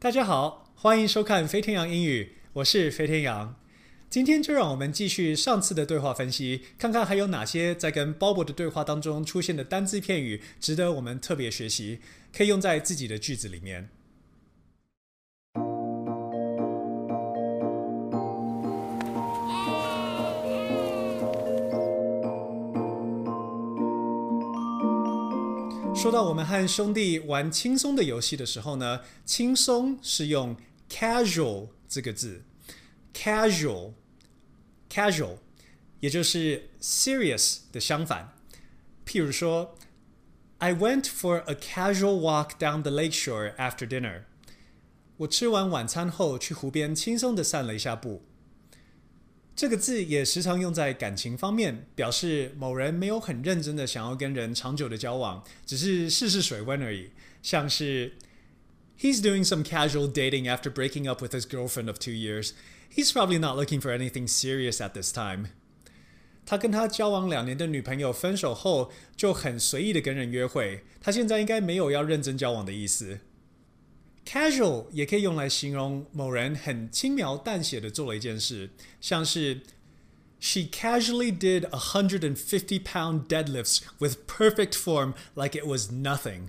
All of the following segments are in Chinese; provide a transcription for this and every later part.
大家好，欢迎收看飞天羊英语，我是飞天羊。今天就让我们继续上次的对话分析，看看还有哪些在跟鲍勃的对话当中出现的单字片语，值得我们特别学习，可以用在自己的句子里面。说到我们和兄弟玩轻松的游戏的时候呢，轻松是用 casual 这个字，casual，casual，也就是 serious 的相反。譬如说，I went for a casual walk down the lakeshore after dinner。我吃完晚餐后去湖边轻松地散了一下步。这个字也时常用在感情方面，表示某人没有很认真的想要跟人长久的交往，只是试试水温而已。像是 He's doing some casual dating after breaking up with his girlfriend of two years. He's probably not looking for anything serious at this time. 他跟他交往两年的女朋友分手后，就很随意的跟人约会。他现在应该没有要认真交往的意思。Casual 也可以用来形容某人很轻描淡写的做了一件事，像是 She casually did a hundred and fifty pound deadlifts with perfect form, like it was nothing.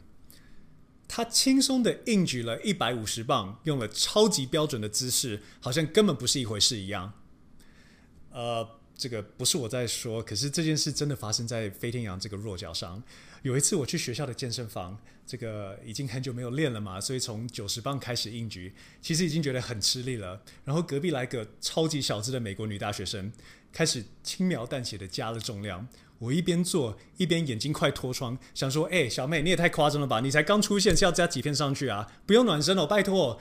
她轻松的硬举了一百五十磅，用了超级标准的姿势，好像根本不是一回事一样。呃。这个不是我在说，可是这件事真的发生在飞天阳这个弱脚上。有一次我去学校的健身房，这个已经很久没有练了嘛，所以从九十磅开始硬举，其实已经觉得很吃力了。然后隔壁来个超级小只的美国女大学生，开始轻描淡写的加了重量。我一边做一边眼睛快脱窗，想说：“哎，小妹，你也太夸张了吧？你才刚出现，是要加几片上去啊？不用暖身哦，拜托。”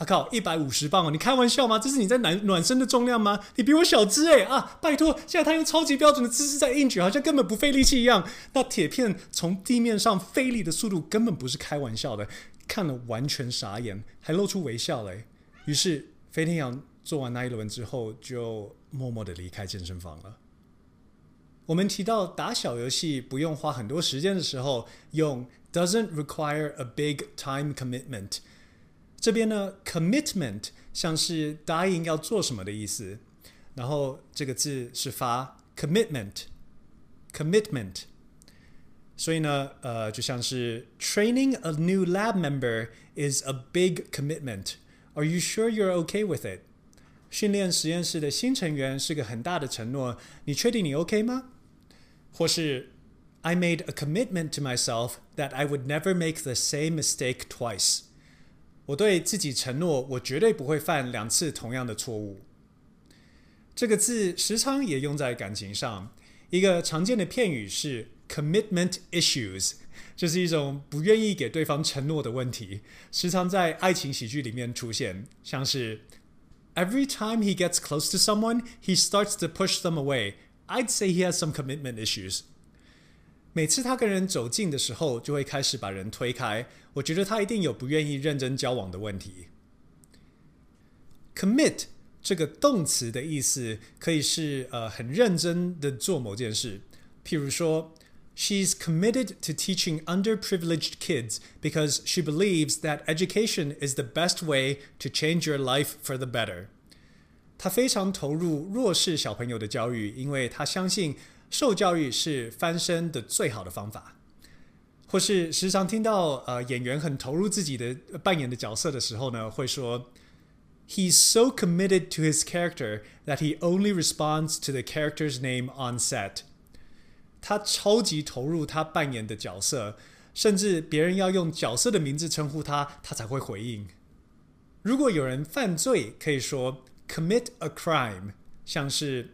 啊靠！一百五十磅哦，你开玩笑吗？这是你在暖暖身的重量吗？你比我小只诶啊！拜托，现在他用超级标准的姿势在硬举，好像根本不费力气一样。那铁片从地面上飞离的速度根本不是开玩笑的，看了完全傻眼，还露出微笑嘞。于是飞天羊做完那一轮之后，就默默的离开健身房了。我们提到打小游戏不用花很多时间的时候，用 doesn't require a big time commitment。这边呢，commitment 像是答应要做什么的意思，然后这个字是发 commitment，commitment，所以呢，呃，就像是 training a new lab member is a big commitment. Are you sure you're okay with it？训练实验室的新成员是个很大的承诺，你确定你 OK 吗？或是 I made a commitment to myself that I would never make the same mistake twice. 我对自己承诺，我绝对不会犯两次同样的错误。这个字时常也用在感情上。一个常见的片语是 commitment issues，就是一种不愿意给对方承诺的问题，时常在爱情喜剧里面出现，像是 Every time he gets close to someone, he starts to push them away. I'd say he has some commitment issues. 每次他跟人走近的时候，就会开始把人推开。我觉得他一定有不愿意认真交往的问题。Commit 这个动词的意思可以是呃很认真的做某件事，譬如说，She's committed to teaching underprivileged kids because she believes that education is the best way to change your life for the better。她非常投入弱势小朋友的教育，因为她相信。受教育是翻身的最好的方法，或是时常听到呃演员很投入自己的扮演的角色的时候呢，会说，He's so committed to his character that he only responds to the character's name on set。他超级投入他扮演的角色，甚至别人要用角色的名字称呼他，他才会回应。如果有人犯罪，可以说 commit a crime，像是。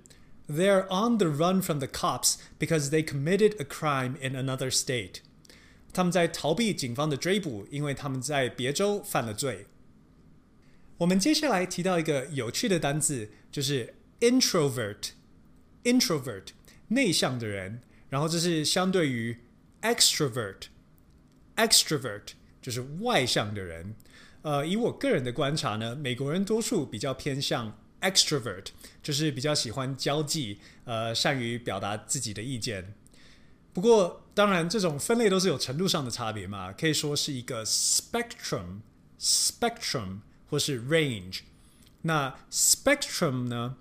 They're on the run from the cops because they committed a crime in another state. 他们在逃避警方的追捕，因为他们在别州犯了罪。我们接下来提到一个有趣的单字，就是 introvert。introvert 内向的人，然后这是相对于 extrovert。extrovert 就是外向的人。呃，以我个人的观察呢，美国人多数比较偏向。Extrovert 就是比较喜欢交际，呃，善于表达自己的意见。不过，当然这种分类都是有程度上的差别嘛，可以说是一个 spectrum，spectrum 或是 range。那 spectrum 呢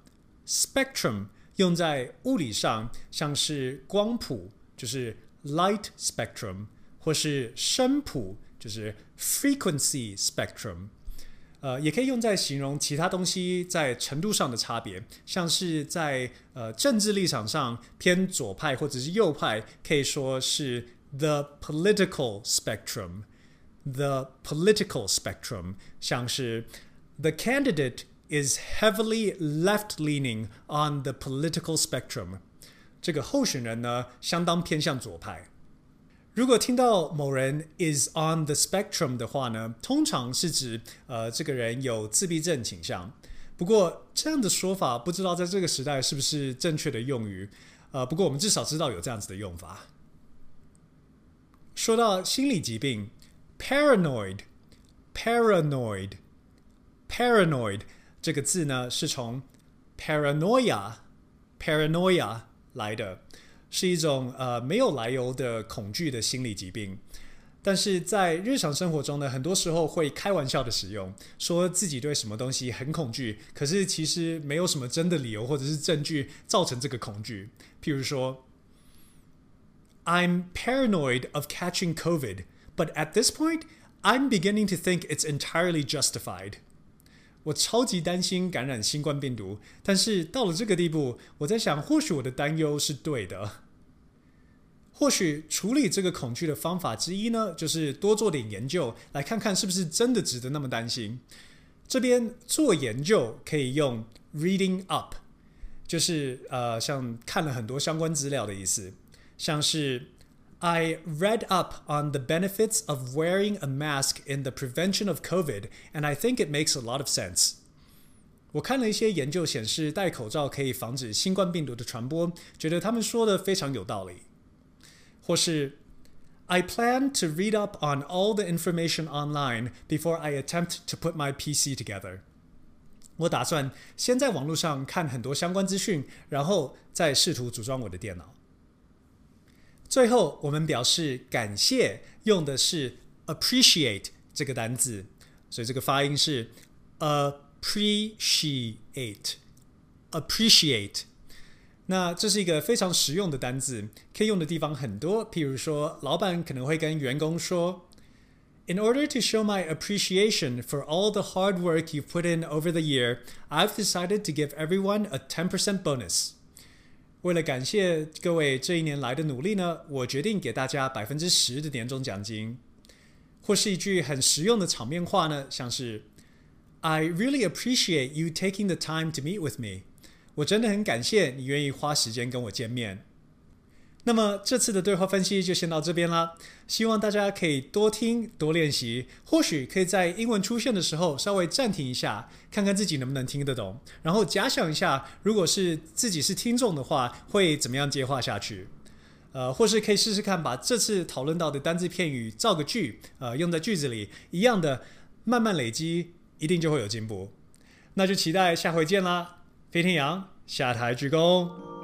？spectrum 用在物理上，像是光谱，就是 light spectrum，或是声谱，就是 frequency spectrum。呃，也可以用在形容其他东西在程度上的差别，像是在呃政治立场上偏左派或者是右派，可以说是 the political spectrum。the political spectrum，像是 the candidate is heavily left-leaning on the political spectrum。这个候选人呢，相当偏向左派。如果听到某人 is on the spectrum 的话呢，通常是指呃这个人有自闭症倾向。不过这样的说法不知道在这个时代是不是正确的用语。呃，不过我们至少知道有这样子的用法。说到心理疾病，paranoid，paranoid，paranoid 这个字呢是从 paranoia，paranoia 来的。是一种呃没有来由的恐惧的心理疾病，但是在日常生活中呢，很多时候会开玩笑的使用，说自己对什么东西很恐惧，可是其实没有什么真的理由或者是证据造成这个恐惧。譬如说，I'm paranoid of catching COVID, but at this point, I'm beginning to think it's entirely justified。我超级担心感染新冠病毒，但是到了这个地步，我在想，或许我的担忧是对的。或许处理这个恐惧的方法之一呢，就是多做点研究，来看看是不是真的值得那么担心。这边做研究可以用 reading up，就是呃，像看了很多相关资料的意思。像是 I read up on the benefits of wearing a mask in the prevention of COVID, and I think it makes a lot of sense。我看了一些研究显示戴口罩可以防止新冠病毒的传播，觉得他们说的非常有道理。或是，I plan to read up on all the information online before I attempt to put my PC together。我打算先在网络上看很多相关资讯，然后再试图组装我的电脑。最后，我们表示感谢用的是 appreciate 这个单字，所以这个发音是 appreciate，appreciate。 那这是一个非常实用的单字，可以用的地方很多。譬如说，老板可能会跟员工说：“In order to show my appreciation for all the hard work you've put in over the year, I've decided to give everyone a 10% bonus.” 为了感谢各位这一年来的努力呢，我决定给大家百分之十的年终奖金。或是一句很实用的场面话呢，像是：“I really appreciate you taking the time to meet with me.” 我真的很感谢你愿意花时间跟我见面。那么这次的对话分析就先到这边啦，希望大家可以多听多练习，或许可以在英文出现的时候稍微暂停一下，看看自己能不能听得懂，然后假想一下，如果是自己是听众的话，会怎么样接话下去？呃，或是可以试试看把这次讨论到的单字片语造个句，呃，用在句子里，一样的慢慢累积，一定就会有进步。那就期待下回见啦。飞天羊下台鞠躬。